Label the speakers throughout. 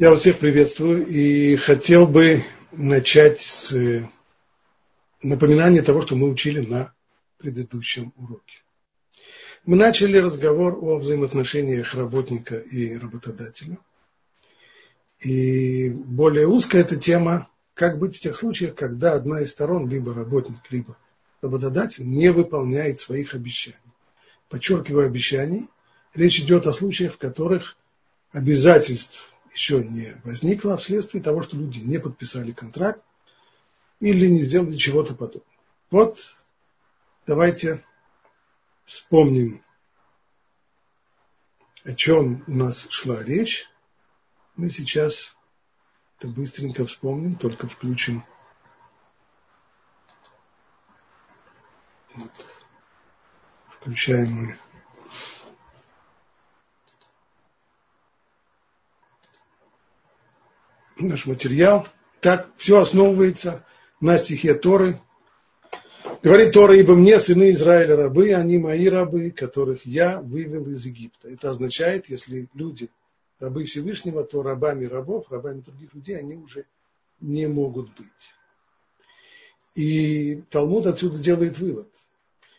Speaker 1: Я вас всех приветствую и хотел бы начать с напоминания того, что мы учили на предыдущем уроке. Мы начали разговор о взаимоотношениях работника и работодателя. И более узкая эта тема, как быть в тех случаях, когда одна из сторон, либо работник, либо работодатель, не выполняет своих обещаний. Подчеркиваю обещаний, речь идет о случаях, в которых обязательств еще не возникло вследствие того, что люди не подписали контракт или не сделали чего-то подобного. Вот давайте вспомним, о чем у нас шла речь. Мы сейчас это быстренько вспомним, только включим. Вот. Включаем мы наш материал. Так, все основывается на стихе Торы. Говорит Тора, ибо мне, сыны Израиля, рабы, они мои рабы, которых я вывел из Египта. Это означает, если люди рабы Всевышнего, то рабами рабов, рабами других людей они уже не могут быть. И Талмуд отсюда делает вывод,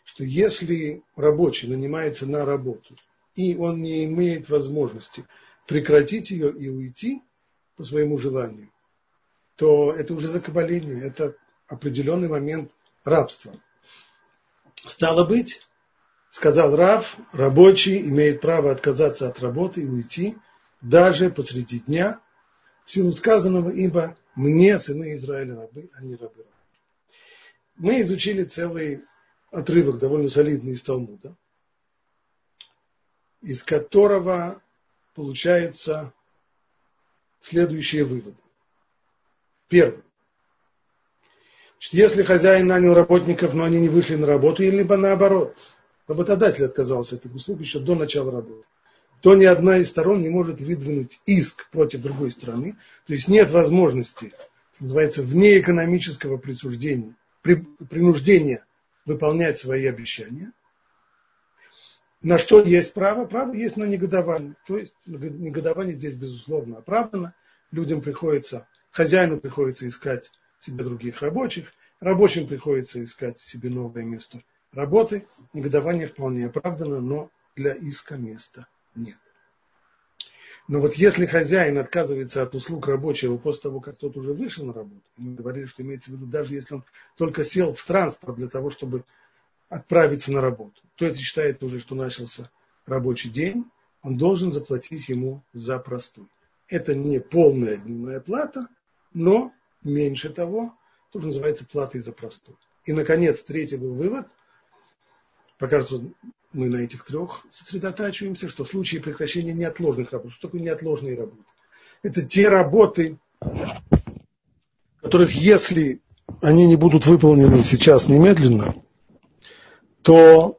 Speaker 1: что если рабочий нанимается на работу, и он не имеет возможности прекратить ее и уйти, по своему желанию, то это уже закабаление, это определенный момент рабства. Стало быть, сказал Рав, рабочий имеет право отказаться от работы и уйти даже посреди дня, в силу сказанного, ибо мне, сыны Израиля, рабы, а не рабы. Мы изучили целый отрывок, довольно солидный из Талмуда, из которого получается следующие выводы. Первый. Значит, если хозяин нанял работников, но они не вышли на работу, или либо наоборот, работодатель отказался от этих услуг еще до начала работы, то ни одна из сторон не может выдвинуть иск против другой стороны. То есть нет возможности, называется, вне экономического присуждения, при, принуждения выполнять свои обещания. На что есть право? Право есть на негодование. То есть негодование здесь, безусловно, оправдано. Людям приходится, хозяину приходится искать себе других рабочих, рабочим приходится искать себе новое место работы. Негодование вполне оправдано, но для иска места нет. Но вот если хозяин отказывается от услуг рабочего после того, как тот уже вышел на работу, мы говорили, что имеется в виду, даже если он только сел в транспорт для того, чтобы отправиться на работу, то это считается уже, что начался рабочий день, он должен заплатить ему за простой. Это не полная дневная плата, но меньше того, тоже называется платой за простой. И, наконец, третий был вывод, пока что мы на этих трех сосредотачиваемся, что в случае прекращения неотложных работ, что такое неотложные работы? Это те работы, которых, если они не будут выполнены сейчас немедленно, то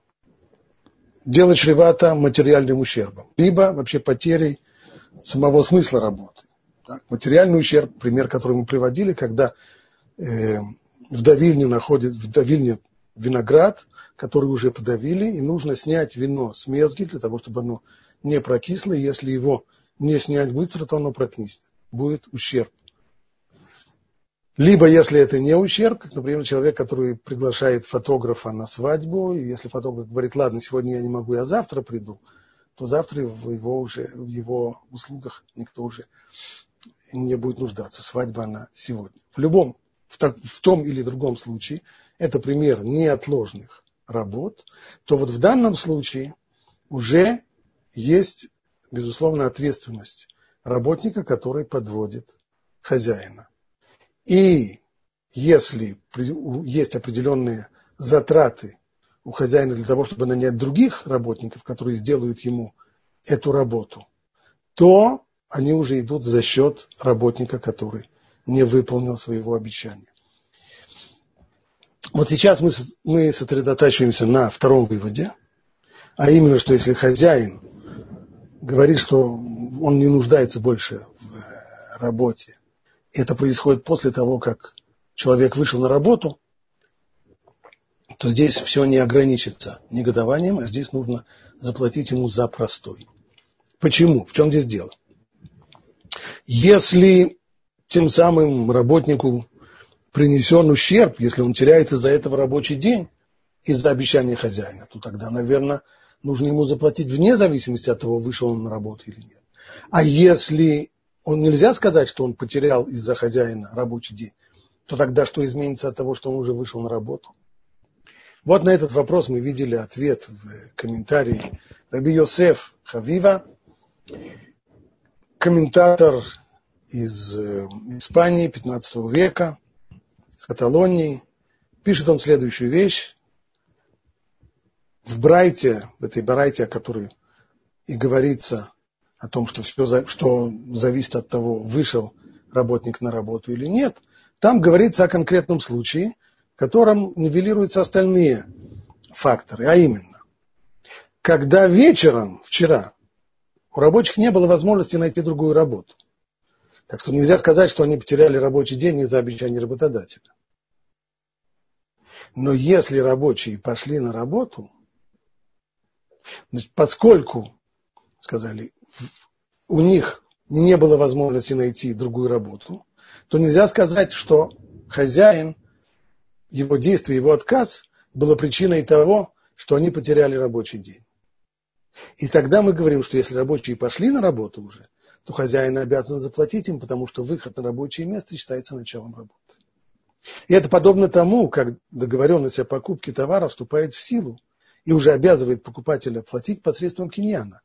Speaker 1: дело чревато материальным ущербом, либо вообще потерей самого смысла работы. Так, материальный ущерб, пример, который мы приводили, когда э, в давильне находит, в давильне виноград, который уже подавили, и нужно снять вино с мезги для того, чтобы оно не прокисло. Если его не снять быстро, то оно прокиснет. Будет ущерб. Либо, если это не ущерб, как, например, человек, который приглашает фотографа на свадьбу, и если фотограф говорит, ладно, сегодня я не могу, я завтра приду, то завтра в его, уже, в его услугах никто уже не будет нуждаться. Свадьба она сегодня. В любом, в, так, в том или другом случае, это пример неотложных работ, то вот в данном случае уже есть, безусловно, ответственность работника, который подводит хозяина. И если есть определенные затраты у хозяина для того, чтобы нанять других работников, которые сделают ему эту работу, то они уже идут за счет работника, который не выполнил своего обещания. Вот сейчас мы, мы сосредотачиваемся на втором выводе, а именно, что если хозяин говорит, что он не нуждается больше в работе, это происходит после того, как человек вышел на работу, то здесь все не ограничится негодованием, а здесь нужно заплатить ему за простой. Почему? В чем здесь дело? Если тем самым работнику принесен ущерб, если он теряет из-за этого рабочий день, из-за обещания хозяина, то тогда, наверное, нужно ему заплатить вне зависимости от того, вышел он на работу или нет. А если он нельзя сказать, что он потерял из-за хозяина рабочий день, то тогда что изменится от того, что он уже вышел на работу? Вот на этот вопрос мы видели ответ в комментарии Раби Йосеф Хавива, комментатор из э, Испании 15 века, с Каталонии. Пишет он следующую вещь. В Брайте, в этой Брайте, о которой и говорится о том, что все, что зависит от того, вышел работник на работу или нет, там говорится о конкретном случае, в котором нивелируются остальные факторы, а именно, когда вечером, вчера, у рабочих не было возможности найти другую работу. Так что нельзя сказать, что они потеряли рабочий день из-за обещания работодателя. Но если рабочие пошли на работу, значит, поскольку, сказали, у них не было возможности найти другую работу, то нельзя сказать, что хозяин, его действие, его отказ было причиной того, что они потеряли рабочий день. И тогда мы говорим, что если рабочие пошли на работу уже, то хозяин обязан заплатить им, потому что выход на рабочее место считается началом работы. И это подобно тому, как договоренность о покупке товара вступает в силу и уже обязывает покупателя платить посредством киньяна.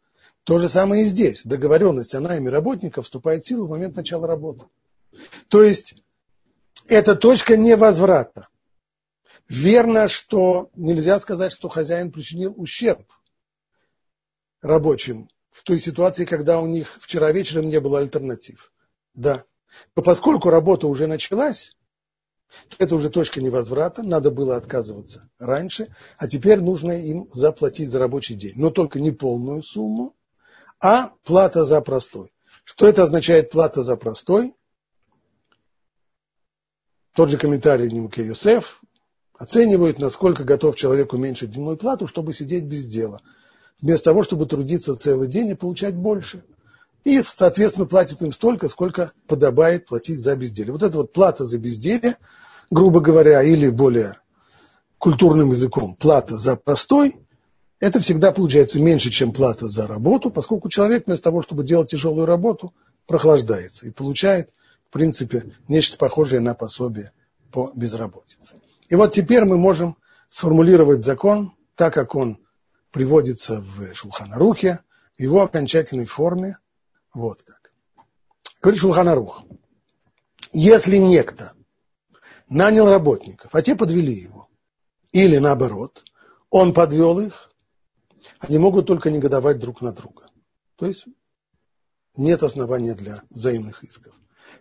Speaker 1: То же самое и здесь. Договоренность о найме работников вступает в силу в момент начала работы. То есть это точка невозврата. Верно, что нельзя сказать, что хозяин причинил ущерб рабочим в той ситуации, когда у них вчера вечером не было альтернатив. Да. Но поскольку работа уже началась, то это уже точка невозврата, надо было отказываться раньше, а теперь нужно им заплатить за рабочий день. Но только не полную сумму, а плата за простой. Что это означает плата за простой? Тот же комментарий Нимке Юсеф оценивает, насколько готов человек уменьшить дневную плату, чтобы сидеть без дела – вместо того, чтобы трудиться целый день и получать больше. И, соответственно, платит им столько, сколько подобает платить за безделие. Вот эта вот плата за безделие, грубо говоря, или более культурным языком, плата за простой, это всегда получается меньше, чем плата за работу, поскольку человек вместо того, чтобы делать тяжелую работу, прохлаждается и получает, в принципе, нечто похожее на пособие по безработице. И вот теперь мы можем сформулировать закон так, как он приводится в Шулханарухе, в его окончательной форме. Вот как. Говорит Шулханарух. Если некто нанял работников, а те подвели его, или наоборот, он подвел их, они могут только негодовать друг на друга. То есть нет основания для взаимных исков.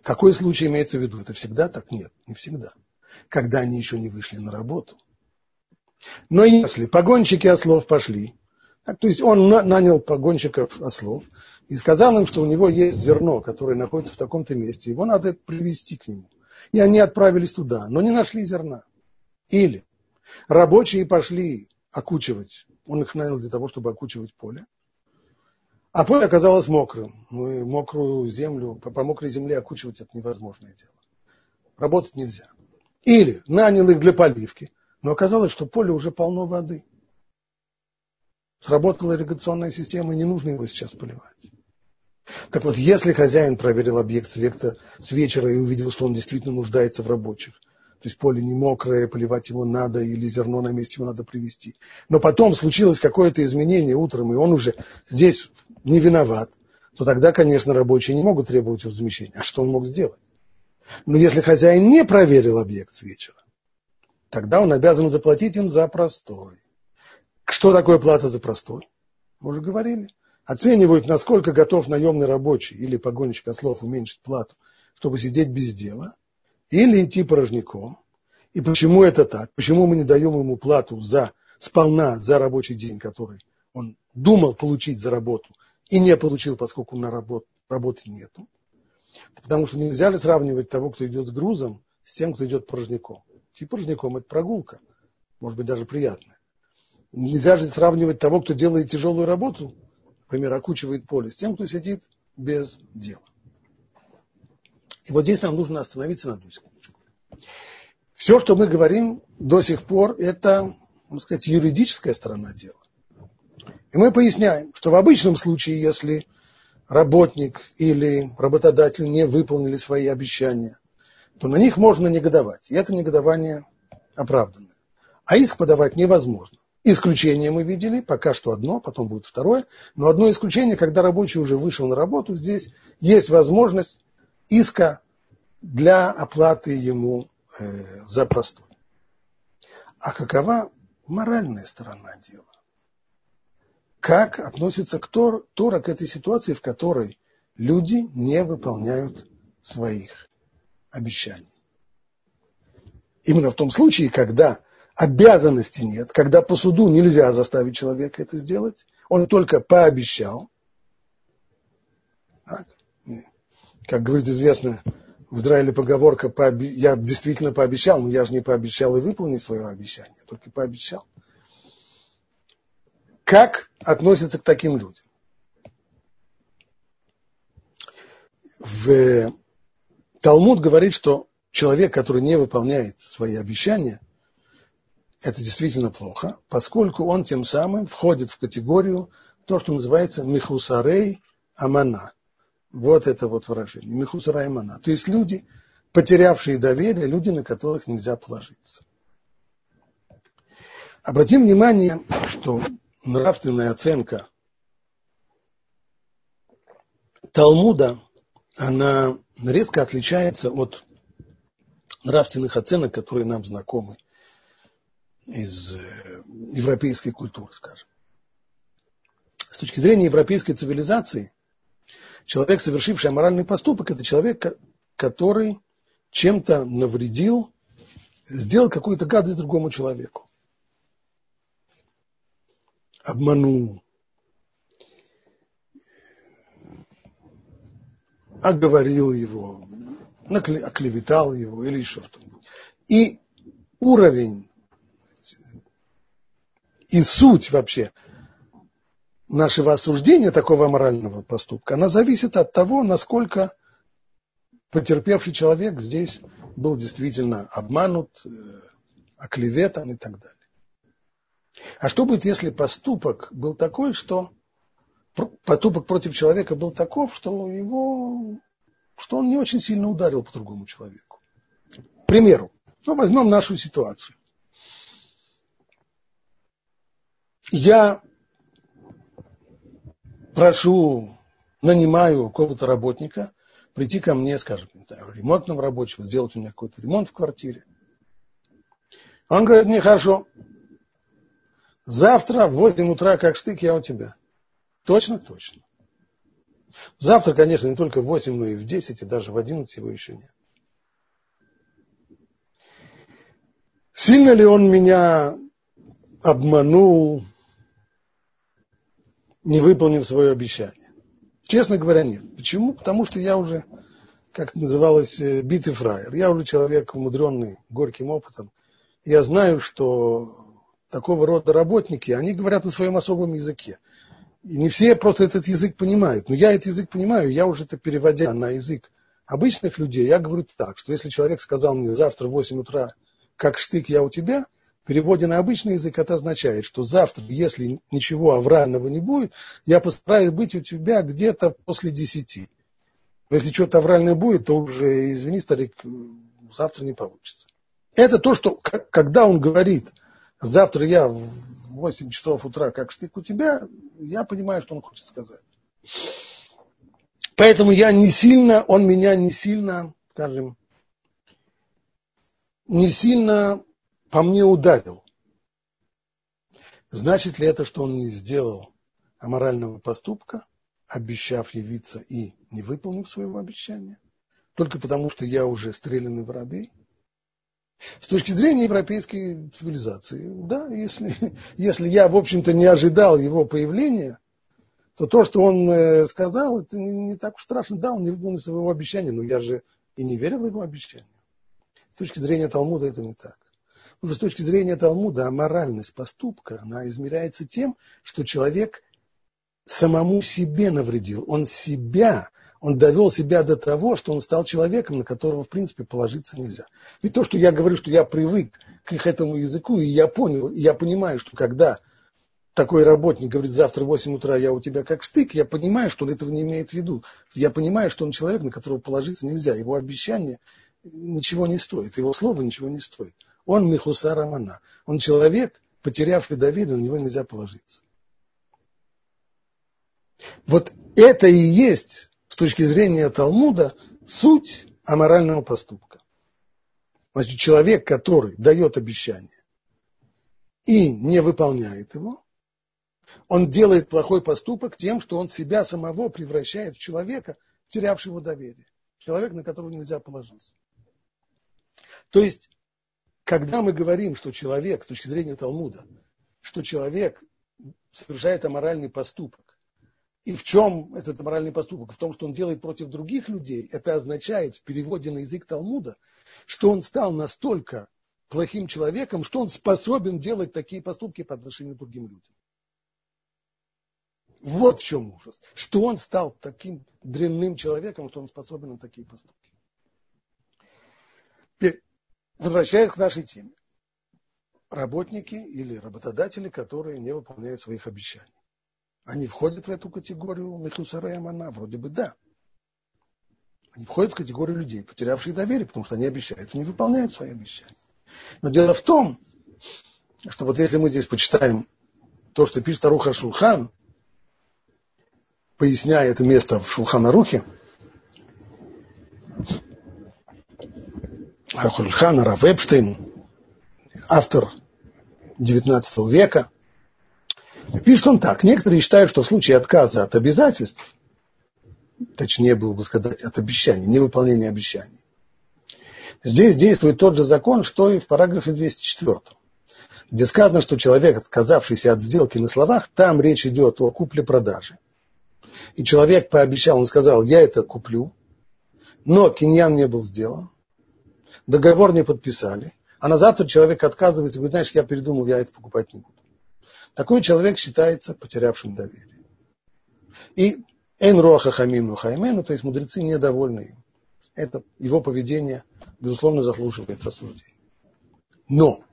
Speaker 1: Какой случай имеется в виду? Это всегда так? Нет, не всегда. Когда они еще не вышли на работу, но если погонщики ослов пошли, то есть он нанял погонщиков ослов и сказал им, что у него есть зерно, которое находится в таком-то месте, его надо привезти к нему. И они отправились туда, но не нашли зерна. Или рабочие пошли окучивать, он их нанял для того, чтобы окучивать поле, а поле оказалось мокрым. Ну и мокрую землю, по, по мокрой земле окучивать это невозможное дело. Работать нельзя. Или нанял их для поливки, но оказалось, что поле уже полно воды. Сработала ирригационная система, и не нужно его сейчас поливать. Так вот, если хозяин проверил объект с, с вечера и увидел, что он действительно нуждается в рабочих, то есть поле не мокрое, поливать его надо, или зерно на месте его надо привезти. Но потом случилось какое-то изменение утром, и он уже здесь не виноват, то тогда, конечно, рабочие не могут требовать возмещения. А что он мог сделать? Но если хозяин не проверил объект с вечера, тогда он обязан заплатить им за простой. Что такое плата за простой? Мы уже говорили. Оценивают, насколько готов наемный рабочий или погонщик ослов уменьшить плату, чтобы сидеть без дела, или идти порожняком. И почему это так? Почему мы не даем ему плату за сполна за рабочий день, который он думал получить за работу и не получил, поскольку на работ, работы нету? Потому что нельзя ли сравнивать того, кто идет с грузом, с тем, кто идет порожняком. Идти порожняком – это прогулка, может быть, даже приятная. Нельзя же сравнивать того, кто делает тяжелую работу, например, окучивает поле, с тем, кто сидит без дела. И вот здесь нам нужно остановиться на одну секундочку. Все, что мы говорим до сих пор, это, можно сказать, юридическая сторона дела. И мы поясняем, что в обычном случае, если работник или работодатель не выполнили свои обещания, то на них можно негодовать. И это негодование оправданное. А иск подавать невозможно. Исключение мы видели, пока что одно, потом будет второе. Но одно исключение, когда рабочий уже вышел на работу, здесь есть возможность иска для оплаты ему э, за простой. А какова моральная сторона дела? Как относится к Тор, Тора к этой ситуации, в которой люди не выполняют своих обещаний? Именно в том случае, когда обязанности нет, когда по суду нельзя заставить человека это сделать, он только пообещал. Так? Как говорит известно в Израиле поговорка, я действительно пообещал, но я же не пообещал и выполнить свое обещание, только пообещал. Как относятся к таким людям? В Талмуд говорит, что человек, который не выполняет свои обещания, это действительно плохо, поскольку он тем самым входит в категорию то, что называется михусарей амана. Вот это вот выражение. Михусарей амана. То есть люди, потерявшие доверие, люди, на которых нельзя положиться. Обратим внимание, что нравственная оценка Талмуда, она резко отличается от нравственных оценок, которые нам знакомы из э, европейской культуры, скажем. С точки зрения европейской цивилизации, человек, совершивший аморальный поступок, это человек, который чем-то навредил, сделал какую-то гадость другому человеку обманул, оговорил его, оклеветал его или еще что-нибудь. И уровень и суть вообще нашего осуждения такого морального поступка, она зависит от того, насколько потерпевший человек здесь был действительно обманут, э, оклеветан и так далее. А что будет, если поступок был такой, что поступок против человека был таков, что его, что он не очень сильно ударил по другому человеку? К примеру, ну, возьмем нашу ситуацию. Я прошу, нанимаю какого-то работника прийти ко мне, скажем, ремонтного рабочего, сделать у меня какой-то ремонт в квартире. Он говорит, мне хорошо, Завтра в 8 утра, как штык, я у тебя. Точно? Точно. Завтра, конечно, не только в 8, но и в 10, и даже в 11 его еще нет. Сильно ли он меня обманул, не выполнив свое обещание? Честно говоря, нет. Почему? Потому что я уже, как называлось, э, битый фраер. Я уже человек умудренный горьким опытом. Я знаю, что такого рода работники, они говорят на своем особом языке. И не все просто этот язык понимают. Но я этот язык понимаю, я уже это переводя на язык обычных людей, я говорю так, что если человек сказал мне завтра в 8 утра, как штык я у тебя, переводе на обычный язык это означает, что завтра, если ничего аврального не будет, я постараюсь быть у тебя где-то после 10. Но если что-то авральное будет, то уже, извини, старик, завтра не получится. Это то, что, когда он говорит – завтра я в 8 часов утра, как штык у тебя, я понимаю, что он хочет сказать. Поэтому я не сильно, он меня не сильно, скажем, не сильно по мне ударил. Значит ли это, что он не сделал аморального поступка, обещав явиться и не выполнив своего обещания? Только потому, что я уже стрелянный воробей? С точки зрения европейской цивилизации, да, если, если я, в общем-то, не ожидал его появления, то то, что он э, сказал, это не, не так уж страшно. Да, он не выполнил своего обещания, но я же и не верил его обещание. С точки зрения Талмуда это не так. Что с точки зрения Талмуда аморальность поступка, она измеряется тем, что человек самому себе навредил. Он себя он довел себя до того, что он стал человеком, на которого, в принципе, положиться нельзя. Ведь то, что я говорю, что я привык к их этому языку, и я понял, и я понимаю, что когда такой работник говорит, завтра в 8 утра я у тебя как штык, я понимаю, что он этого не имеет в виду. Я понимаю, что он человек, на которого положиться нельзя. Его обещание ничего не стоит, его слово ничего не стоит. Он Михуса Рамана. Он человек, потерявший Давида, на него нельзя положиться. Вот это и есть, с точки зрения Талмуда, суть аморального поступка. Значит, человек, который дает обещание и не выполняет его, он делает плохой поступок тем, что он себя самого превращает в человека, терявшего доверие. Человек, на которого нельзя положиться. То есть, когда мы говорим, что человек, с точки зрения Талмуда, что человек совершает аморальный поступок, и в чем этот аморальный поступок? В том, что он делает против других людей, это означает в переводе на язык Талмуда, что он стал настолько плохим человеком, что он способен делать такие поступки по отношению к другим людям. Вот в чем ужас. Что он стал таким дрянным человеком, что он способен на такие поступки. Теперь, возвращаясь к нашей теме. Работники или работодатели, которые не выполняют своих обещаний. Они входят в эту категорию Мехусара и Амана? Вроде бы да. Они входят в категорию людей, потерявших доверие, потому что они обещают, не выполняют свои обещания. Но дело в том, что вот если мы здесь почитаем то, что пишет Аруха Шулхан, поясняя это место в Шулханарухе, Шулхан Раф Эпштейн, автор XIX века, пишет он так. Некоторые считают, что в случае отказа от обязательств, точнее было бы сказать, от обещаний, невыполнения обещаний, здесь действует тот же закон, что и в параграфе 204 где сказано, что человек, отказавшийся от сделки на словах, там речь идет о купле-продаже. И человек пообещал, он сказал, я это куплю, но киньян не был сделан, договор не подписали, а на завтра человек отказывается, говорит, знаешь, я передумал, я это покупать не буду. Такой человек считается потерявшим доверие. И эн роха хамину хаймену, то есть мудрецы недовольны им. Это его поведение, безусловно, заслуживает осуждения. Но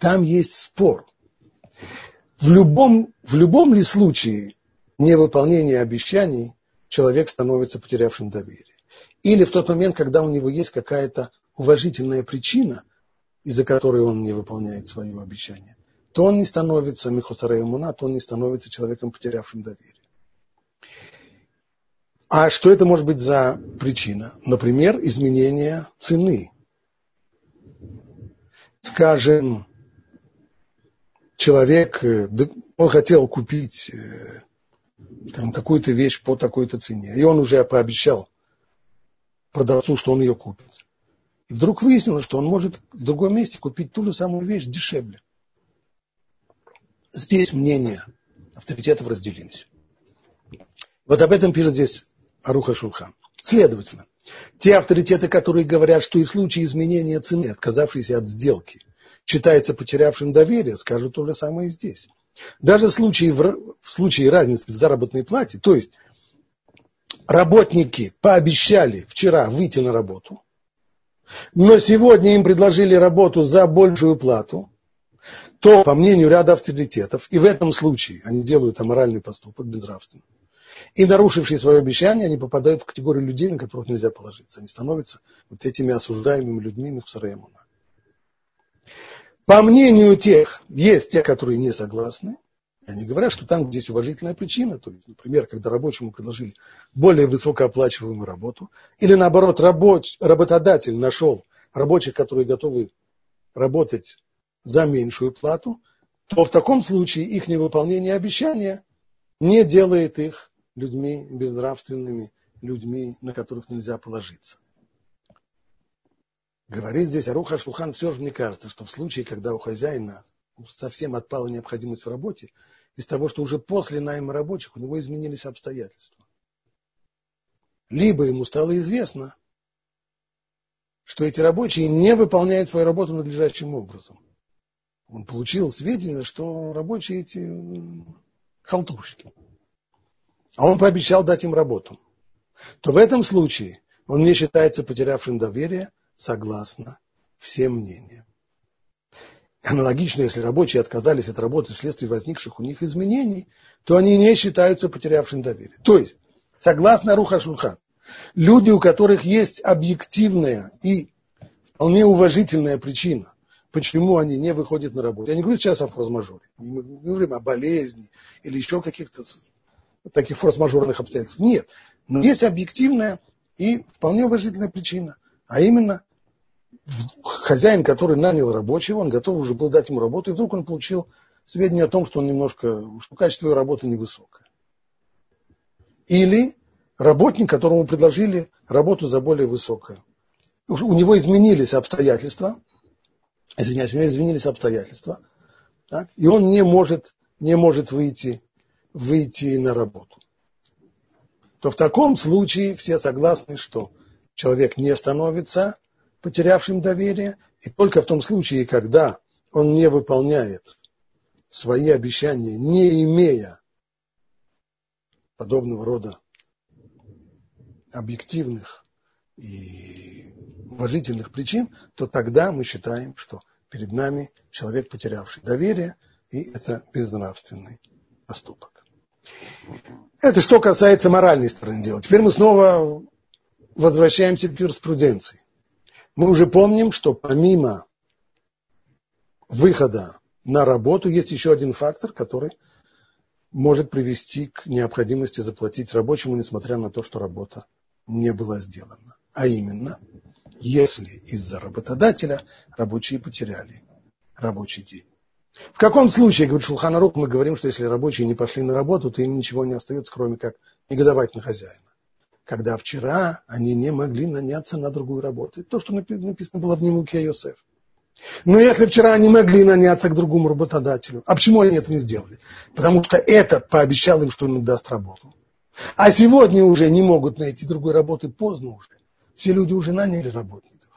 Speaker 1: там есть спор. В любом, в любом ли случае невыполнение обещаний человек становится потерявшим доверие. Или в тот момент, когда у него есть какая-то уважительная причина, из-за которой он не выполняет свое обещание, то он не становится Михосарей Муна, то он не становится человеком, потерявшим доверие. А что это может быть за причина? Например, изменение цены. Скажем, человек, э, он хотел купить э, какую-то вещь по такой-то цене. И он уже пообещал продавцу, что он ее купит. И вдруг выяснилось, что он может в другом месте купить ту же самую вещь дешевле. Здесь мнения авторитетов разделились. Вот об этом пишет здесь Аруха Шулхан. Следовательно, те авторитеты, которые говорят, что и в случае изменения цены, отказавшиеся от сделки, считается потерявшим доверие, скажут то же самое и здесь. Даже в случае, в случае разницы в заработной плате, то есть работники пообещали вчера выйти на работу, но сегодня им предложили работу за большую плату, то, по мнению ряда авторитетов, и в этом случае они делают аморальный поступок безнравственный, и нарушившие свое обещание, они попадают в категорию людей, на которых нельзя положиться. Они становятся вот этими осуждаемыми людьми Мухсараемуна. По мнению тех, есть те, которые не согласны, они говорят, что там, где есть уважительная причина, то есть, например, когда рабочему предложили более высокооплачиваемую работу, или наоборот, рабоч, работодатель нашел рабочих, которые готовы работать за меньшую плату, то в таком случае их невыполнение обещания не делает их людьми безнравственными, людьми, на которых нельзя положиться. Говорит здесь Аруха Шлухан, все же мне кажется, что в случае, когда у хозяина совсем отпала необходимость в работе, из того, что уже после найма рабочих у него изменились обстоятельства. Либо ему стало известно, что эти рабочие не выполняют свою работу надлежащим образом. Он получил сведения, что рабочие эти халтурщики. А он пообещал дать им работу. то в этом случае он не считается потерявшим доверие согласно всем мнениям. Аналогично, если рабочие отказались от работы вследствие возникших у них изменений, то они не считаются потерявшим доверие. То есть, согласно Руха Шульхан, люди, у которых есть объективная и вполне уважительная причина, почему они не выходят на работу. Я не говорю сейчас о форс-мажоре, не говорим о болезни или еще каких-то таких форс-мажорных обстоятельств. Нет. Но есть объективная и вполне уважительная причина, а именно хозяин, который нанял рабочего, он готов уже был дать ему работу, и вдруг он получил сведения о том, что он немножко, что качество его работы невысокое. Или работник, которому предложили работу за более высокое. У него изменились обстоятельства, извиняюсь, у него изменились обстоятельства, так, и он не может, не может выйти, выйти на работу. То в таком случае все согласны, что человек не становится потерявшим доверие, и только в том случае, когда он не выполняет свои обещания, не имея подобного рода объективных и уважительных причин, то тогда мы считаем, что перед нами человек, потерявший доверие, и это безнравственный поступок. Это что касается моральной стороны дела. Теперь мы снова возвращаемся к юриспруденции. Мы уже помним, что помимо выхода на работу есть еще один фактор, который может привести к необходимости заплатить рабочему, несмотря на то, что работа не была сделана. А именно, если из-за работодателя рабочие потеряли рабочий день. В каком случае, говорит Шулханарук, мы говорим, что если рабочие не пошли на работу, то им ничего не остается, кроме как негодовать на хозяина когда вчера они не могли наняться на другую работу. Это то, что написано было в Нимуке Йосеф. Но если вчера они могли наняться к другому работодателю, а почему они это не сделали? Потому что этот пообещал им, что он им даст работу. А сегодня уже не могут найти другой работы, поздно уже. Все люди уже наняли работников.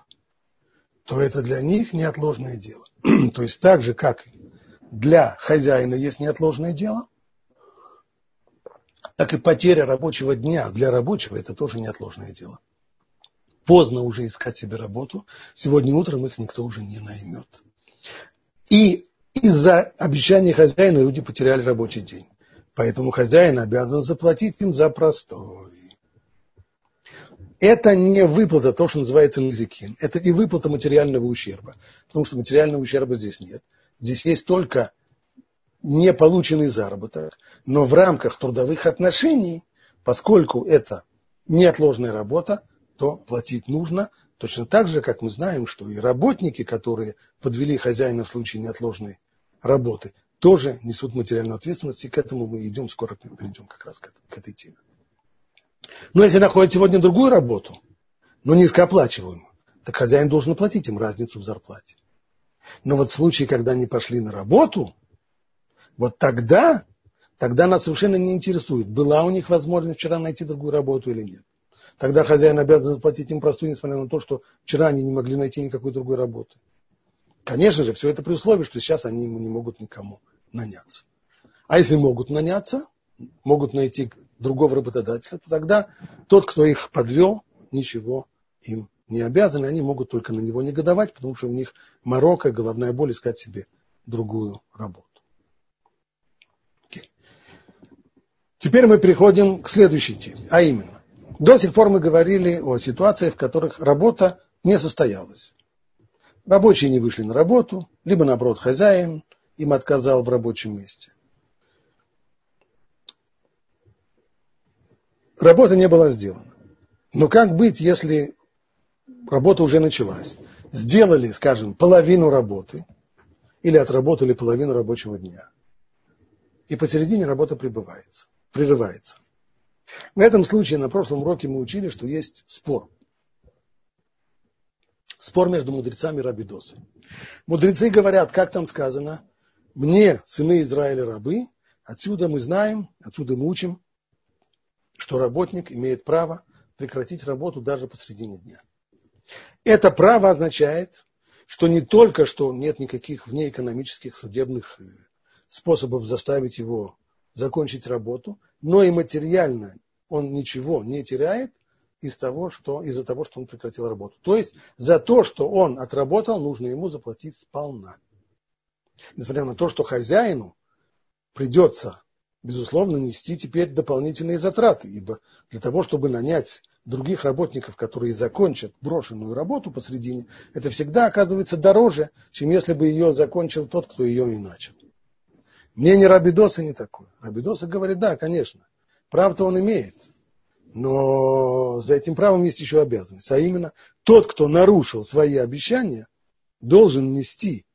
Speaker 1: То это для них неотложное дело. то есть так же, как для хозяина есть неотложное дело, так и потеря рабочего дня для рабочего – это тоже неотложное дело. Поздно уже искать себе работу, сегодня утром их никто уже не наймет. И из-за обещания хозяина люди потеряли рабочий день. Поэтому хозяин обязан заплатить им за простой. Это не выплата, то, что называется назикин. Это не выплата материального ущерба. Потому что материального ущерба здесь нет. Здесь есть только не полученный заработок, но в рамках трудовых отношений, поскольку это неотложная работа, то платить нужно. Точно так же, как мы знаем, что и работники, которые подвели хозяина в случае неотложной работы, тоже несут материальную ответственность, и к этому мы идем, скоро перейдем как раз к, этой теме. Но если находят сегодня другую работу, но низкооплачиваемую, так хозяин должен платить им разницу в зарплате. Но вот в случае, когда они пошли на работу, вот тогда, тогда нас совершенно не интересует, была у них возможность вчера найти другую работу или нет. Тогда хозяин обязан заплатить им простую, несмотря на то, что вчера они не могли найти никакой другой работы. Конечно же, все это при условии, что сейчас они не могут никому наняться. А если могут наняться, могут найти другого работодателя, то тогда тот, кто их подвел, ничего им не обязан, и они могут только на него негодовать, потому что у них морока, головная боль искать себе другую работу. Теперь мы переходим к следующей теме, а именно, до сих пор мы говорили о ситуациях, в которых работа не состоялась. Рабочие не вышли на работу, либо наоборот хозяин им отказал в рабочем месте. Работа не была сделана. Но как быть, если работа уже началась? Сделали, скажем, половину работы или отработали половину рабочего дня. И посередине работа прибывается прерывается. В этом случае на прошлом уроке мы учили, что есть спор. Спор между мудрецами и рабидосы. Мудрецы говорят, как там сказано, мне, сыны Израиля, рабы, отсюда мы знаем, отсюда мы учим, что работник имеет право прекратить работу даже посредине дня. Это право означает, что не только что нет никаких внеэкономических судебных э, способов заставить его закончить работу, но и материально он ничего не теряет из того, что, из-за того, что он прекратил работу. То есть за то, что он отработал, нужно ему заплатить сполна. Несмотря на то, что хозяину придется, безусловно, нести теперь дополнительные затраты, ибо для того, чтобы нанять других работников, которые закончат брошенную работу посредине, это всегда оказывается дороже, чем если бы ее закончил тот, кто ее и начал. Мнение Рабидоса не такое. Рабидоса говорит, да, конечно, прав-то он имеет, но за этим правом есть еще обязанность. А именно, тот, кто нарушил свои обещания, должен нести,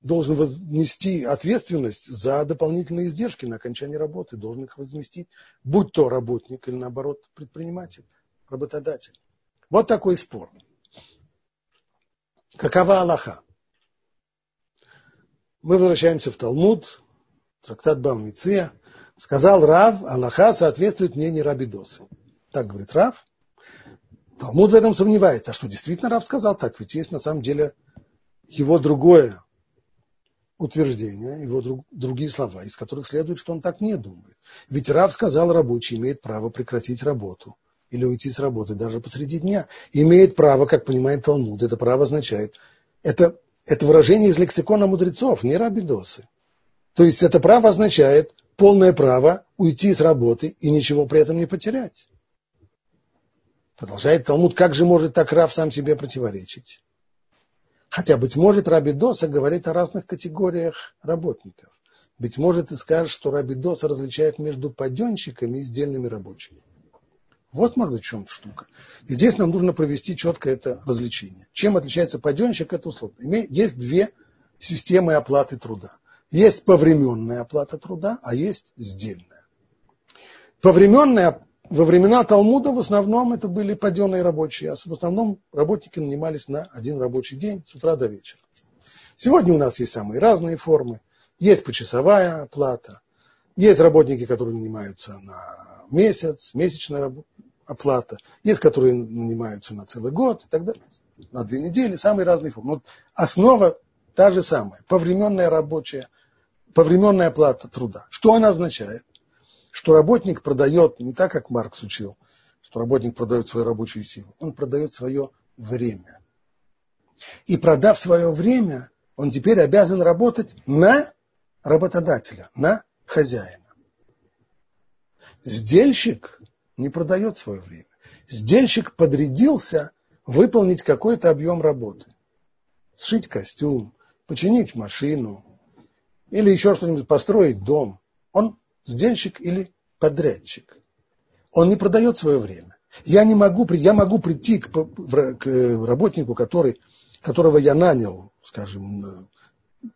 Speaker 1: должен нести ответственность за дополнительные издержки на окончание работы, должен их возместить, будь то работник или, наоборот, предприниматель, работодатель. Вот такой спор. Какова Аллаха? Мы возвращаемся в Талмуд, трактат Баумиция, Сказал Рав, Аллаха соответствует мнению Рабидоса. Так говорит Рав. Талмуд в этом сомневается. А что, действительно Рав сказал так? Ведь есть на самом деле его другое утверждение, его друг, другие слова, из которых следует, что он так не думает. Ведь Рав сказал, рабочий имеет право прекратить работу или уйти с работы даже посреди дня. Имеет право, как понимает Талмуд, это право означает, это, это выражение из лексикона мудрецов, не рабидосы. То есть это право означает полное право уйти с работы и ничего при этом не потерять. Продолжает Талмуд, как же может так Рав сам себе противоречить? Хотя, быть может, Раби Доса говорит о разных категориях работников. Быть может, и скажет, что Раби Доса различает между паденщиками и сдельными рабочими. Вот, может быть, в чем штука. И здесь нам нужно провести четко это развлечение. Чем отличается паденщик, это условно. Есть две системы оплаты труда. Есть повременная оплата труда, а есть сдельная. Повременная во времена Талмуда в основном это были паденные рабочие, а в основном работники нанимались на один рабочий день с утра до вечера. Сегодня у нас есть самые разные формы. Есть почасовая оплата, есть работники, которые нанимаются на месяц, месячная оплата, есть, которые нанимаются на целый год и так далее, на две недели, самые разные формы. Но основа та же самая, повременная рабочая повременная оплата труда. Что она означает? Что работник продает не так, как Маркс учил, что работник продает свою рабочую силу, он продает свое время. И продав свое время, он теперь обязан работать на работодателя, на хозяина. Сдельщик не продает свое время. Сдельщик подрядился выполнить какой-то объем работы. Сшить костюм, починить машину, или еще что-нибудь, построить дом, он сдельщик или подрядчик. Он не продает свое время. Я не могу, я могу прийти к, к работнику, который, которого я нанял, скажем,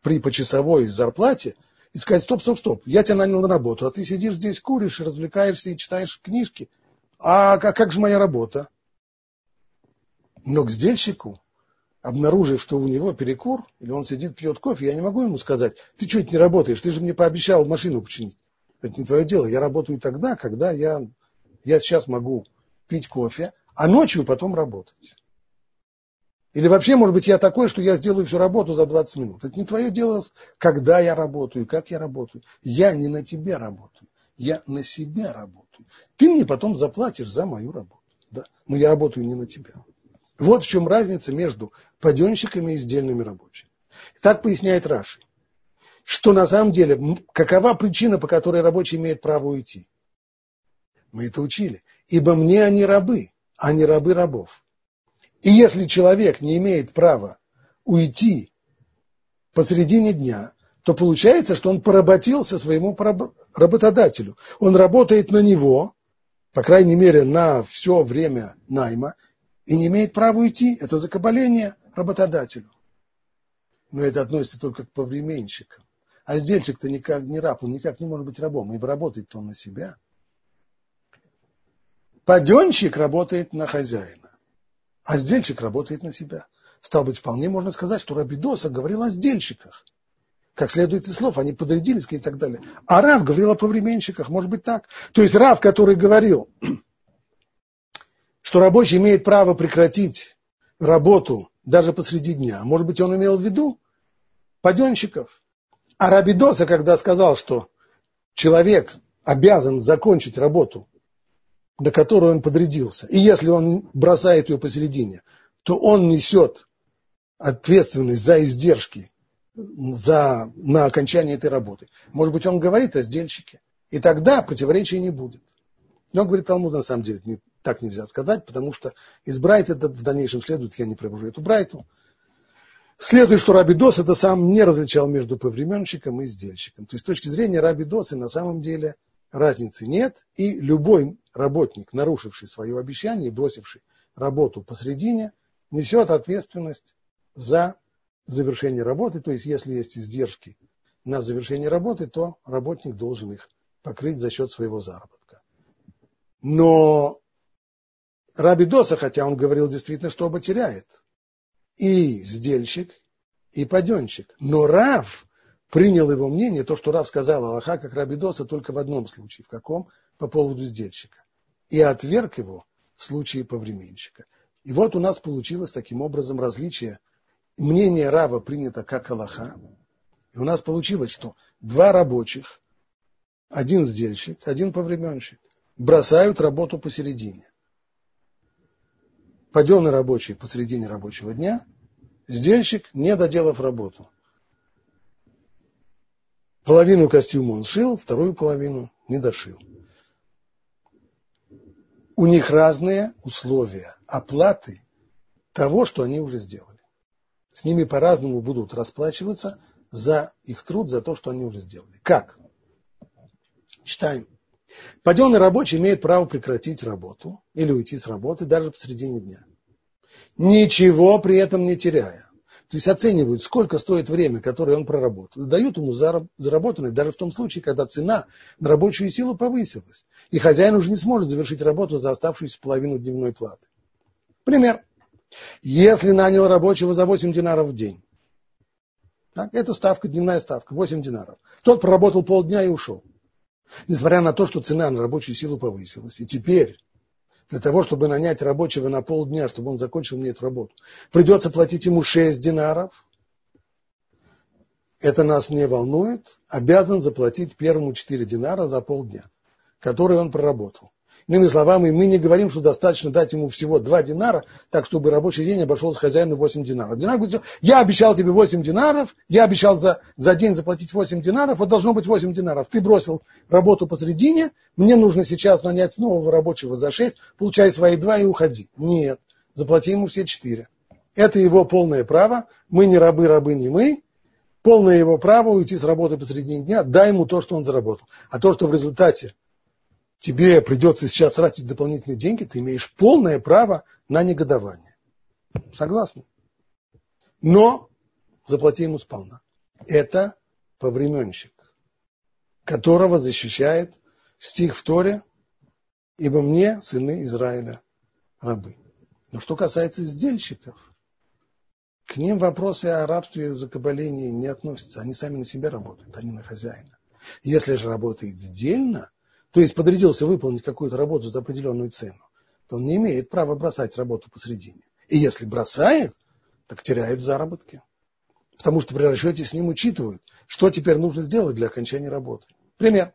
Speaker 1: при почасовой зарплате, и сказать, стоп, стоп, стоп, я тебя нанял на работу, а ты сидишь здесь, куришь, развлекаешься и читаешь книжки. А, а как же моя работа? Но к сдельщику обнаружив, что у него перекур, или он сидит, пьет кофе, я не могу ему сказать, ты что это не работаешь, ты же мне пообещал машину починить. Это не твое дело, я работаю тогда, когда я, я сейчас могу пить кофе, а ночью потом работать. Или вообще, может быть, я такой, что я сделаю всю работу за 20 минут. Это не твое дело, когда я работаю, как я работаю. Я не на тебя работаю, я на себя работаю. Ты мне потом заплатишь за мою работу. Да? Но я работаю не на тебя. Вот в чем разница между паденщиками и издельными рабочими. Так поясняет Раши, что на самом деле, какова причина, по которой рабочий имеет право уйти? Мы это учили. Ибо мне они рабы, а не рабы рабов. И если человек не имеет права уйти посредине дня, то получается, что он поработился своему работодателю. Он работает на него, по крайней мере, на все время найма, и не имеет права уйти. Это закабаление работодателю. Но это относится только к повременщикам. А сдельщик-то никак не раб, он никак не может быть рабом, ибо работает он на себя. Паденщик работает на хозяина, а сдельщик работает на себя. Стало быть, вполне можно сказать, что Рабидоса говорил о сдельщиках. Как следует из слов, они подрядились и так далее. А Рав говорил о повременщиках, может быть так. То есть Рав, который говорил, что рабочий имеет право прекратить работу даже посреди дня. Может быть, он имел в виду паденщиков. А Рабидоса, когда сказал, что человек обязан закончить работу на которую он подрядился, и если он бросает ее посередине, то он несет ответственность за издержки за, на окончание этой работы. Может быть, он говорит о сдельщике, и тогда противоречия не будет. Но, говорит Талмуд, на самом деле, не, так нельзя сказать, потому что из Брайта в дальнейшем следует, я не привожу эту Брайту, Следует, что Раби Дос это сам не различал между повременщиком и издельщиком. То есть с точки зрения Раби Доса на самом деле разницы нет, и любой работник, нарушивший свое обещание и бросивший работу посредине, несет ответственность за завершение работы. То есть если есть издержки на завершение работы, то работник должен их покрыть за счет своего заработка. Но Раби Доса, хотя он говорил действительно, что оба теряет, и сдельщик, и паденщик. Но Рав принял его мнение, то, что Рав сказал Аллаха, как Рабидоса, только в одном случае. В каком? По поводу сдельщика. И отверг его в случае повременщика. И вот у нас получилось таким образом различие. Мнение Рава принято как Аллаха. И у нас получилось, что два рабочих, один сдельщик, один повременщик, бросают работу посередине паденный рабочий посредине рабочего дня, сдельщик, не доделав работу. Половину костюма он шил, вторую половину не дошил. У них разные условия оплаты того, что они уже сделали. С ними по-разному будут расплачиваться за их труд, за то, что они уже сделали. Как? Читаем. Паденный рабочий имеет право прекратить работу или уйти с работы даже посредине дня. Ничего при этом не теряя. То есть оценивают, сколько стоит время, которое он проработал. Дают ему заработанное, даже в том случае, когда цена на рабочую силу повысилась. И хозяин уже не сможет завершить работу за оставшуюся половину дневной платы. Пример. Если нанял рабочего за 8 динаров в день, так, это ставка, дневная ставка, 8 динаров. Тот проработал полдня и ушел несмотря на то, что цена на рабочую силу повысилась. И теперь для того, чтобы нанять рабочего на полдня, чтобы он закончил мне эту работу, придется платить ему 6 динаров. Это нас не волнует. Обязан заплатить первому 4 динара за полдня, которые он проработал. Иными словами, мы не говорим, что достаточно дать ему всего 2 динара, так чтобы рабочий день обошелся хозяину 8 динаров. Динар будет, я обещал тебе 8 динаров, я обещал за, за день заплатить 8 динаров, вот должно быть 8 динаров. Ты бросил работу посредине, мне нужно сейчас нанять нового рабочего за 6, получай свои 2 и уходи. Нет, заплати ему все 4. Это его полное право, мы не рабы, рабы не мы, полное его право уйти с работы посредине дня, дай ему то, что он заработал. А то, что в результате тебе придется сейчас тратить дополнительные деньги, ты имеешь полное право на негодование. Согласны? Но заплати ему сполна. Это повременщик, которого защищает стих в Торе, ибо мне, сыны Израиля, рабы. Но что касается сдельщиков, к ним вопросы о рабстве и закабалении не относятся. Они сами на себя работают, они на хозяина. Если же работает сдельно, то есть подрядился выполнить какую-то работу за определенную цену, то он не имеет права бросать работу посредине. И если бросает, так теряет в заработке. Потому что при расчете с ним учитывают, что теперь нужно сделать для окончания работы. Пример.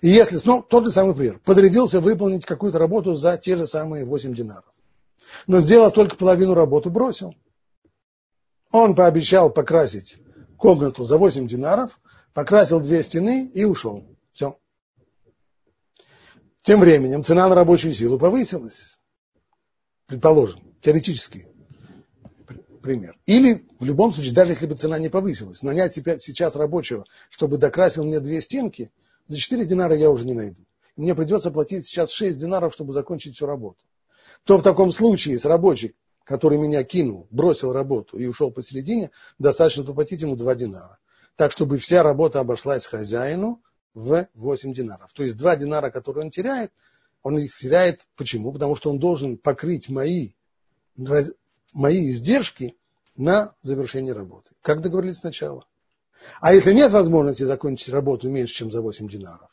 Speaker 1: И если, ну, тот же самый пример, подрядился выполнить какую-то работу за те же самые 8 динаров. Но сделал только половину работы, бросил. Он пообещал покрасить комнату за 8 динаров, покрасил две стены и ушел. Тем временем цена на рабочую силу повысилась. Предположим, теоретический пример. Или, в любом случае, даже если бы цена не повысилась, нанять сейчас рабочего, чтобы докрасил мне две стенки, за 4 динара я уже не найду. Мне придется платить сейчас 6 динаров, чтобы закончить всю работу. То в таком случае с рабочим, который меня кинул, бросил работу и ушел посередине, достаточно заплатить ему 2 динара. Так, чтобы вся работа обошлась хозяину, в 8 динаров. То есть 2 динара, которые он теряет, он их теряет почему? Потому что он должен покрыть мои, мои издержки на завершение работы. Как договорились сначала. А если нет возможности закончить работу меньше, чем за 8 динаров,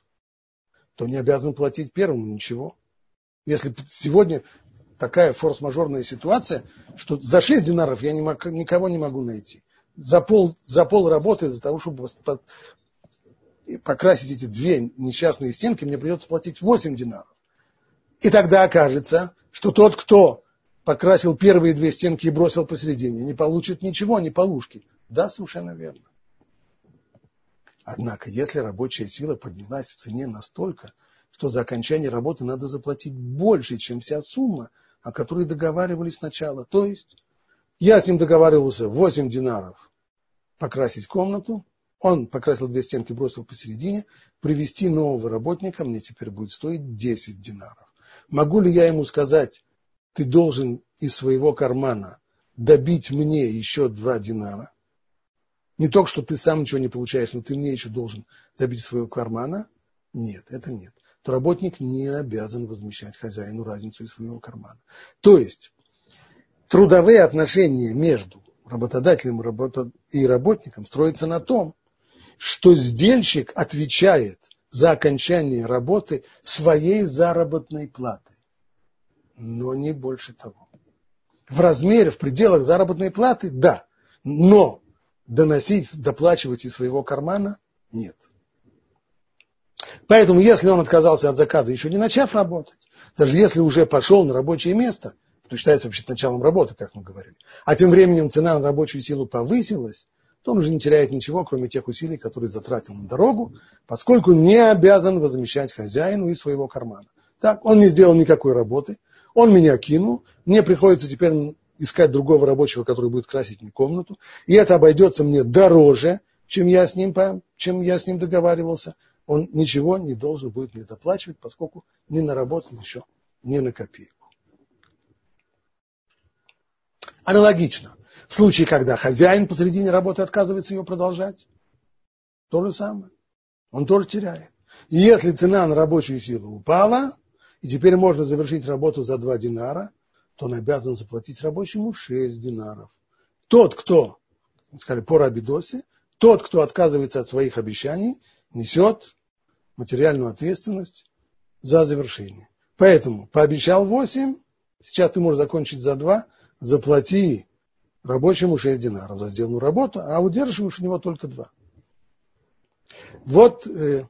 Speaker 1: то не обязан платить первому ничего. Если сегодня такая форс-мажорная ситуация, что за 6 динаров я никого не могу найти. За пол, за пол работы, за того, чтобы покрасить эти две несчастные стенки, мне придется платить 8 динаров. И тогда окажется, что тот, кто покрасил первые две стенки и бросил посередине, не получит ничего, ни полушки. Да, совершенно верно. Однако, если рабочая сила поднялась в цене настолько, что за окончание работы надо заплатить больше, чем вся сумма, о которой договаривались сначала. То есть я с ним договаривался 8 динаров покрасить комнату, он покрасил две стенки, бросил посередине, привести нового работника мне теперь будет стоить 10 динаров. Могу ли я ему сказать, ты должен из своего кармана добить мне еще два динара? Не только, что ты сам ничего не получаешь, но ты мне еще должен добить своего кармана? Нет, это нет. То работник не обязан возмещать хозяину разницу из своего кармана. То есть трудовые отношения между работодателем и работником строятся на том, что сдельщик отвечает за окончание работы своей заработной платой, но не больше того. В размере, в пределах заработной платы – да, но доносить, доплачивать из своего кармана – нет. Поэтому, если он отказался от заказа, еще не начав работать, даже если уже пошел на рабочее место, то считается вообще началом работы, как мы говорили, а тем временем цена на рабочую силу повысилась, то он уже не теряет ничего, кроме тех усилий, которые затратил на дорогу, поскольку не обязан возмещать хозяину из своего кармана. Так, он не сделал никакой работы, он меня кинул, мне приходится теперь искать другого рабочего, который будет красить мне комнату, и это обойдется мне дороже, чем я с ним, чем я с ним договаривался. Он ничего не должен будет мне доплачивать, поскольку не наработал еще ни на копейку. Аналогично. В случае, когда хозяин посредине работы отказывается ее продолжать, то же самое. Он тоже теряет. И если цена на рабочую силу упала, и теперь можно завершить работу за 2 динара, то он обязан заплатить рабочему 6 динаров. Тот, кто, сказали, по рабидосе, тот, кто отказывается от своих обещаний, несет материальную ответственность за завершение. Поэтому пообещал 8, сейчас ты можешь закончить за 2, заплати рабочему 6 динаров за сделанную работу, а удерживаешь у него только 2. Вот э,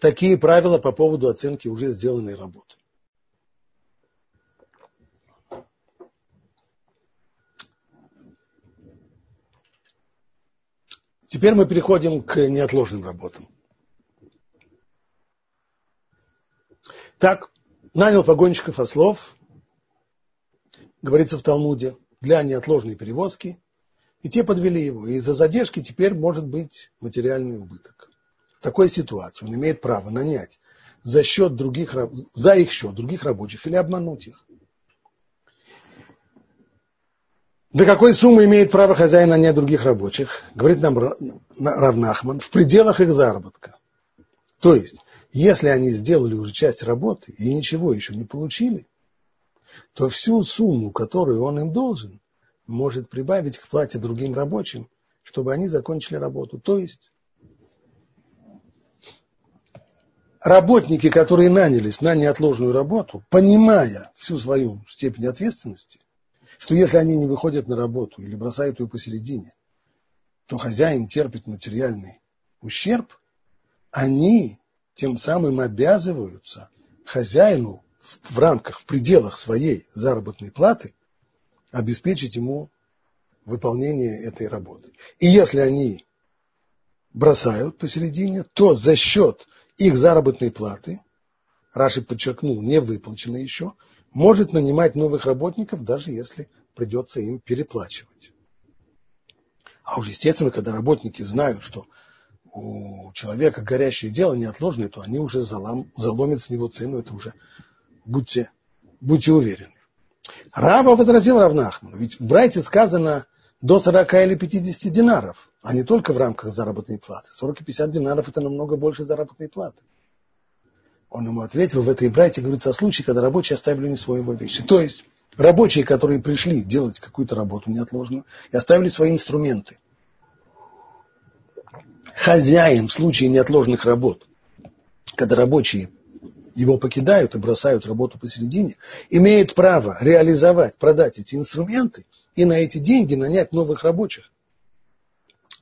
Speaker 1: такие правила по поводу оценки уже сделанной работы. Теперь мы переходим к неотложным работам. Так, нанял погонщиков ослов, говорится в Талмуде, для неотложной перевозки, и те подвели его. И из-за задержки теперь может быть материальный убыток. В такой ситуации он имеет право нанять за счет других, за их счет других рабочих или обмануть их. До какой суммы имеет право хозяин нанять других рабочих? Говорит нам Равнахман, в пределах их заработка. То есть, если они сделали уже часть работы и ничего еще не получили, то всю сумму, которую он им должен, может прибавить к плате другим рабочим, чтобы они закончили работу. То есть работники, которые нанялись на неотложную работу, понимая всю свою степень ответственности, что если они не выходят на работу или бросают ее посередине, то хозяин терпит материальный ущерб, они тем самым обязываются хозяину в, рамках, в пределах своей заработной платы обеспечить ему выполнение этой работы. И если они бросают посередине, то за счет их заработной платы, Раши подчеркнул, не выплачено еще, может нанимать новых работников, даже если придется им переплачивать. А уж естественно, когда работники знают, что у человека горящее дело неотложное, то они уже залом, заломят с него цену, это уже будьте, будьте уверены. Рава возразил Равнахману, ведь в Брайте сказано до 40 или 50 динаров, а не только в рамках заработной платы. 40 и 50 динаров это намного больше заработной платы. Он ему ответил, в этой брайте говорится о случае, когда рабочие оставили не своего вещи. То есть рабочие, которые пришли делать какую-то работу неотложную и оставили свои инструменты. Хозяин в случае неотложных работ, когда рабочие его покидают и бросают работу посередине, имеет право реализовать, продать эти инструменты и на эти деньги нанять новых рабочих,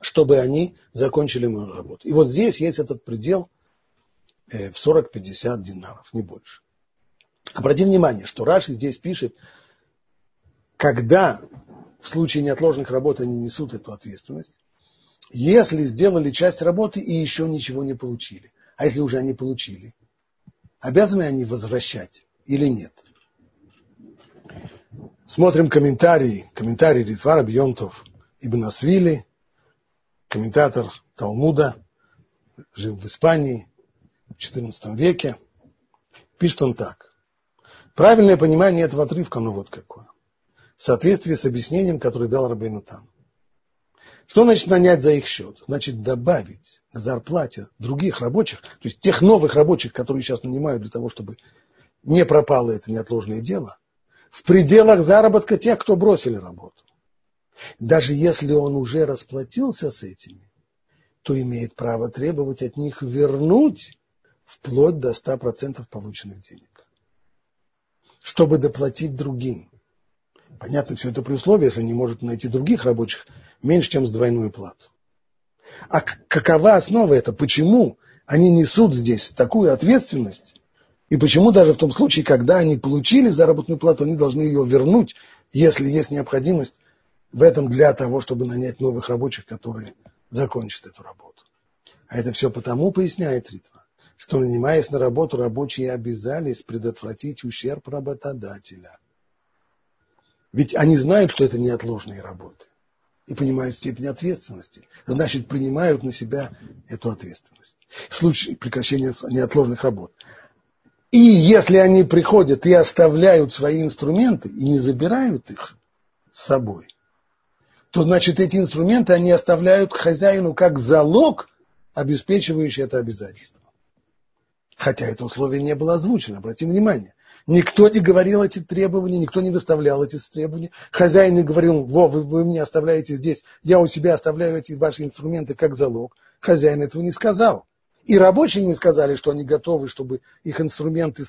Speaker 1: чтобы они закончили мою работу. И вот здесь есть этот предел э, в 40-50 динаров, не больше. Обрати внимание, что Раши здесь пишет, когда в случае неотложных работ они несут эту ответственность, если сделали часть работы и еще ничего не получили. А если уже они получили, обязаны они возвращать или нет? Смотрим комментарии, комментарии Ритвара Бьонтов Ибн Асвили, комментатор Талмуда, жил в Испании в XIV веке. Пишет он так. Правильное понимание этого отрывка, ну вот какое. В соответствии с объяснением, которое дал Рабейну там. Что значит нанять за их счет? Значит добавить к зарплате других рабочих, то есть тех новых рабочих, которые сейчас нанимают для того, чтобы не пропало это неотложное дело, в пределах заработка тех, кто бросили работу. Даже если он уже расплатился с этими, то имеет право требовать от них вернуть вплоть до 100% полученных денег, чтобы доплатить другим. Понятно, все это при условии, если не может найти других рабочих меньше, чем с двойную плату. А какова основа это? Почему они несут здесь такую ответственность? И почему даже в том случае, когда они получили заработную плату, они должны ее вернуть, если есть необходимость в этом для того, чтобы нанять новых рабочих, которые закончат эту работу. А это все потому, поясняет Ритва, что нанимаясь на работу, рабочие обязались предотвратить ущерб работодателя. Ведь они знают, что это неотложные работы и понимают степень ответственности, значит, принимают на себя эту ответственность в случае прекращения неотложных работ. И если они приходят и оставляют свои инструменты и не забирают их с собой, то значит эти инструменты они оставляют хозяину как залог, обеспечивающий это обязательство. Хотя это условие не было озвучено, обратим внимание. Никто не говорил эти требования, никто не выставлял эти требования. Хозяин не говорил, во, вы, вы мне оставляете здесь, я у себя оставляю эти ваши инструменты как залог. Хозяин этого не сказал. И рабочие не сказали, что они готовы, чтобы их инструменты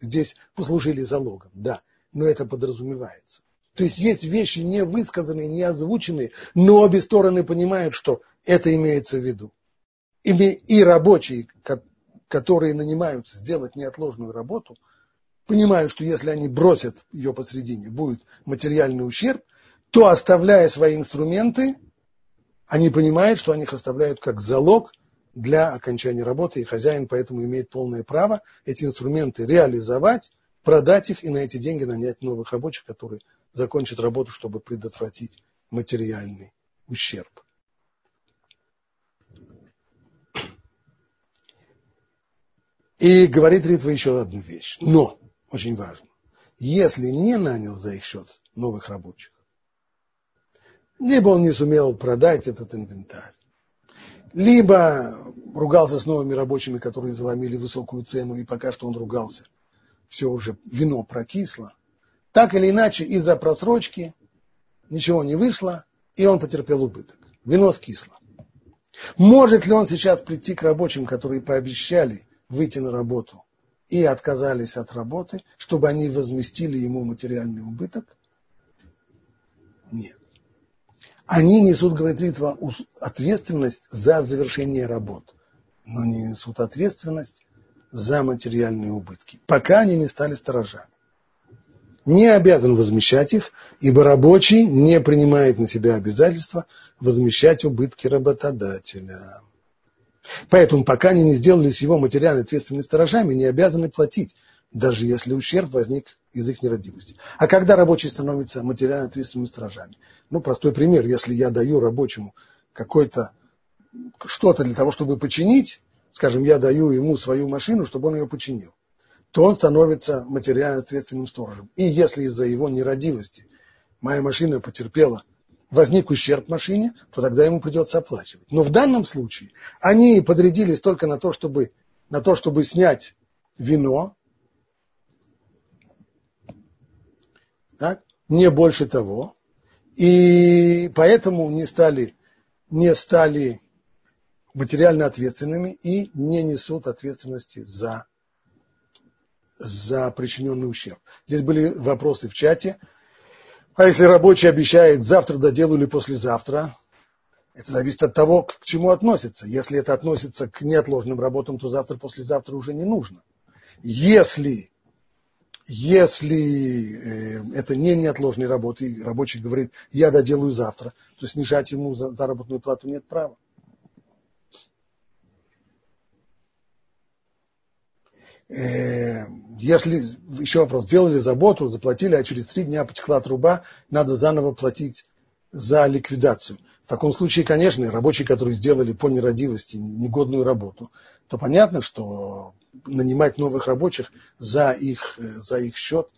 Speaker 1: здесь послужили залогом. Да, но это подразумевается. То есть есть вещи не высказанные, не озвученные, но обе стороны понимают, что это имеется в виду. И рабочие, которые нанимаются сделать неотложную работу – понимают, что если они бросят ее посредине, будет материальный ущерб, то, оставляя свои инструменты, они понимают, что они их оставляют как залог для окончания работы, и хозяин поэтому имеет полное право эти инструменты реализовать, продать их и на эти деньги нанять новых рабочих, которые закончат работу, чтобы предотвратить материальный ущерб. И говорит Ритва еще одну вещь. Но очень важно, если не нанял за их счет новых рабочих, либо он не сумел продать этот инвентарь, либо ругался с новыми рабочими, которые заломили высокую цену, и пока что он ругался, все уже вино прокисло. Так или иначе, из-за просрочки ничего не вышло, и он потерпел убыток. Вино скисло. Может ли он сейчас прийти к рабочим, которые пообещали выйти на работу и отказались от работы, чтобы они возместили ему материальный убыток? Нет. Они несут, говорит Ритва, ответственность за завершение работ, но не несут ответственность за материальные убытки, пока они не стали сторожами. Не обязан возмещать их, ибо рабочий не принимает на себя обязательства возмещать убытки работодателя. Поэтому пока они не сделали с его материально ответственными сторожами, не обязаны платить, даже если ущерб возник из их нерадивости. А когда рабочие становятся материально ответственными сторожами? Ну, простой пример. Если я даю рабочему какой-то что-то для того, чтобы починить, скажем, я даю ему свою машину, чтобы он ее починил, то он становится материально ответственным сторожем. И если из-за его нерадивости моя машина потерпела возник ущерб машине, то тогда ему придется оплачивать. Но в данном случае они подрядились только на то, чтобы, на то, чтобы снять вино, так? не больше того, и поэтому не стали, не стали материально ответственными и не несут ответственности за, за причиненный ущерб. Здесь были вопросы в чате. А если рабочий обещает завтра доделаю или послезавтра, это зависит от того, к чему относится. Если это относится к неотложным работам, то завтра, послезавтра уже не нужно. Если Если э, это не неотложные работы, и рабочий говорит, я доделаю завтра, то снижать ему заработную плату нет права. Если, еще вопрос, сделали заботу, заплатили, а через три дня потекла труба, надо заново платить за ликвидацию. В таком случае, конечно, рабочие, которые сделали по нерадивости негодную работу, то понятно, что нанимать новых рабочих за их, за их счет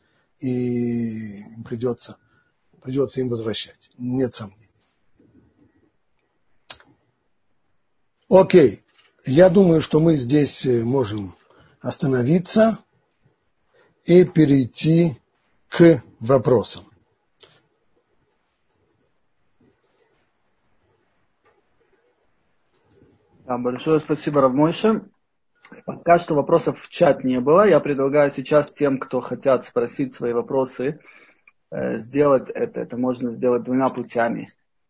Speaker 1: и им придется, придется им возвращать. Нет сомнений. Окей. Я думаю, что мы здесь можем остановиться и перейти к вопросам.
Speaker 2: Да, большое спасибо, Равмойша. Пока что вопросов в чат не было. Я предлагаю сейчас тем, кто хотят спросить свои вопросы, э, сделать это. Это можно сделать двумя путями.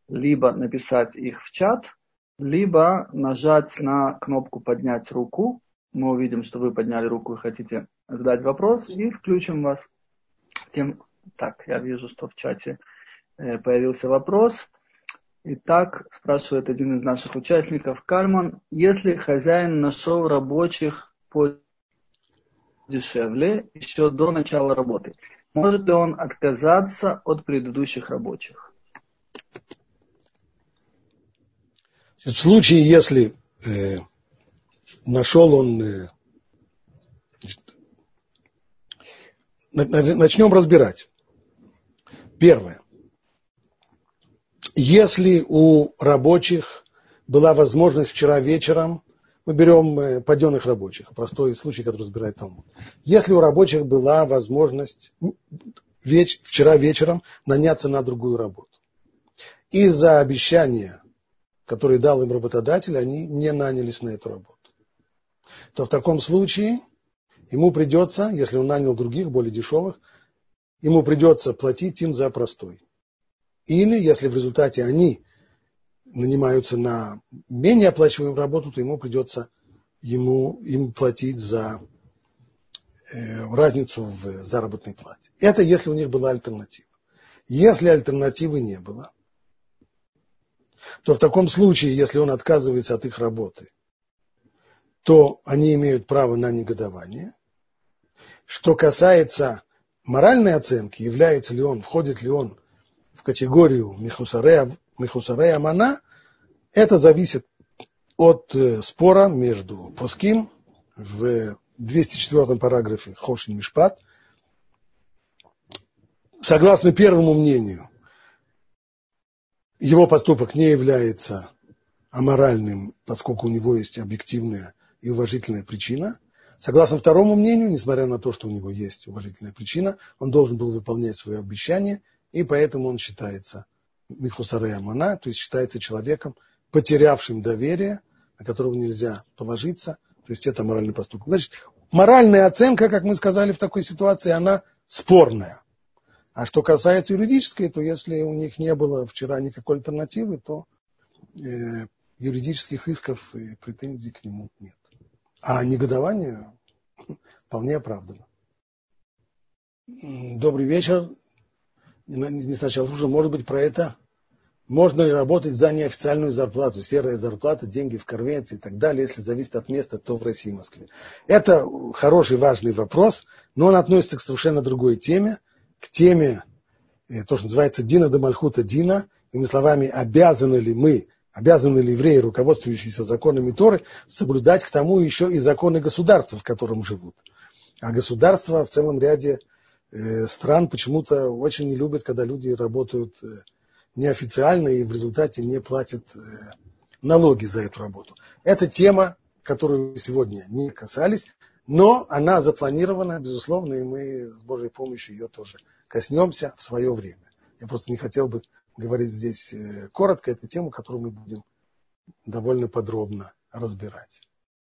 Speaker 2: Либо написать их в чат, либо нажать на кнопку «Поднять руку». Мы увидим, что вы подняли руку и хотите задать вопрос, и включим вас. Тем... Так, я вижу, что в чате э, появился вопрос. Итак, спрашивает один из наших участников, Кальман, если хозяин нашел рабочих по дешевле еще до начала работы, может ли он отказаться от предыдущих рабочих?
Speaker 1: В случае, если э, нашел он... Э, начнем разбирать. Первое. Если у рабочих была возможность вчера вечером, мы берем э, паденных рабочих, простой случай, который разбирает Талмуд. Если у рабочих была возможность веч, вчера вечером наняться на другую работу, из-за обещания, которое дал им работодатель, они не нанялись на эту работу, то в таком случае ему придется, если он нанял других, более дешевых, ему придется платить им за простой. Или, если в результате они нанимаются на менее оплачиваемую работу, то ему придется ему, им платить за э, разницу в заработной плате. Это если у них была альтернатива. Если альтернативы не было, то в таком случае, если он отказывается от их работы, то они имеют право на негодование. Что касается моральной оценки, является ли он, входит ли он в категорию Михусарея, Михусарея Мана, это зависит от э, спора между Поским в 204 параграфе Хошин Мишпат. Согласно первому мнению, его поступок не является аморальным, поскольку у него есть объективная и уважительная причина. Согласно второму мнению, несмотря на то, что у него есть уважительная причина, он должен был выполнять свое обещание – и поэтому он считается Михусаре Амана, то есть считается человеком, потерявшим доверие, на которого нельзя положиться, то есть это моральный поступок. Значит, моральная оценка, как мы сказали в такой ситуации, она спорная. А что касается юридической, то если у них не было вчера никакой альтернативы, то э, юридических исков и претензий к нему нет. А негодование вполне оправдано. Добрый вечер не сначала слушал, может быть, про это. Можно ли работать за неофициальную зарплату, серая зарплата, деньги в конвенции и так далее, если зависит от места, то в России и Москве. Это хороший, важный вопрос, но он относится к совершенно другой теме, к теме, э, то, что называется Дина де Мальхута Дина, иными словами, обязаны ли мы, обязаны ли евреи, руководствующиеся законами Торы, соблюдать к тому еще и законы государства, в котором живут. А государства в целом ряде Э, стран почему-то очень не любят, когда люди работают э, неофициально и в результате не платят э, налоги за эту работу. Это тема, которую сегодня не касались, но она запланирована, безусловно, и мы с Божьей помощью ее тоже коснемся в свое время. Я просто не хотел бы говорить здесь коротко, это тему, которую мы будем довольно подробно разбирать.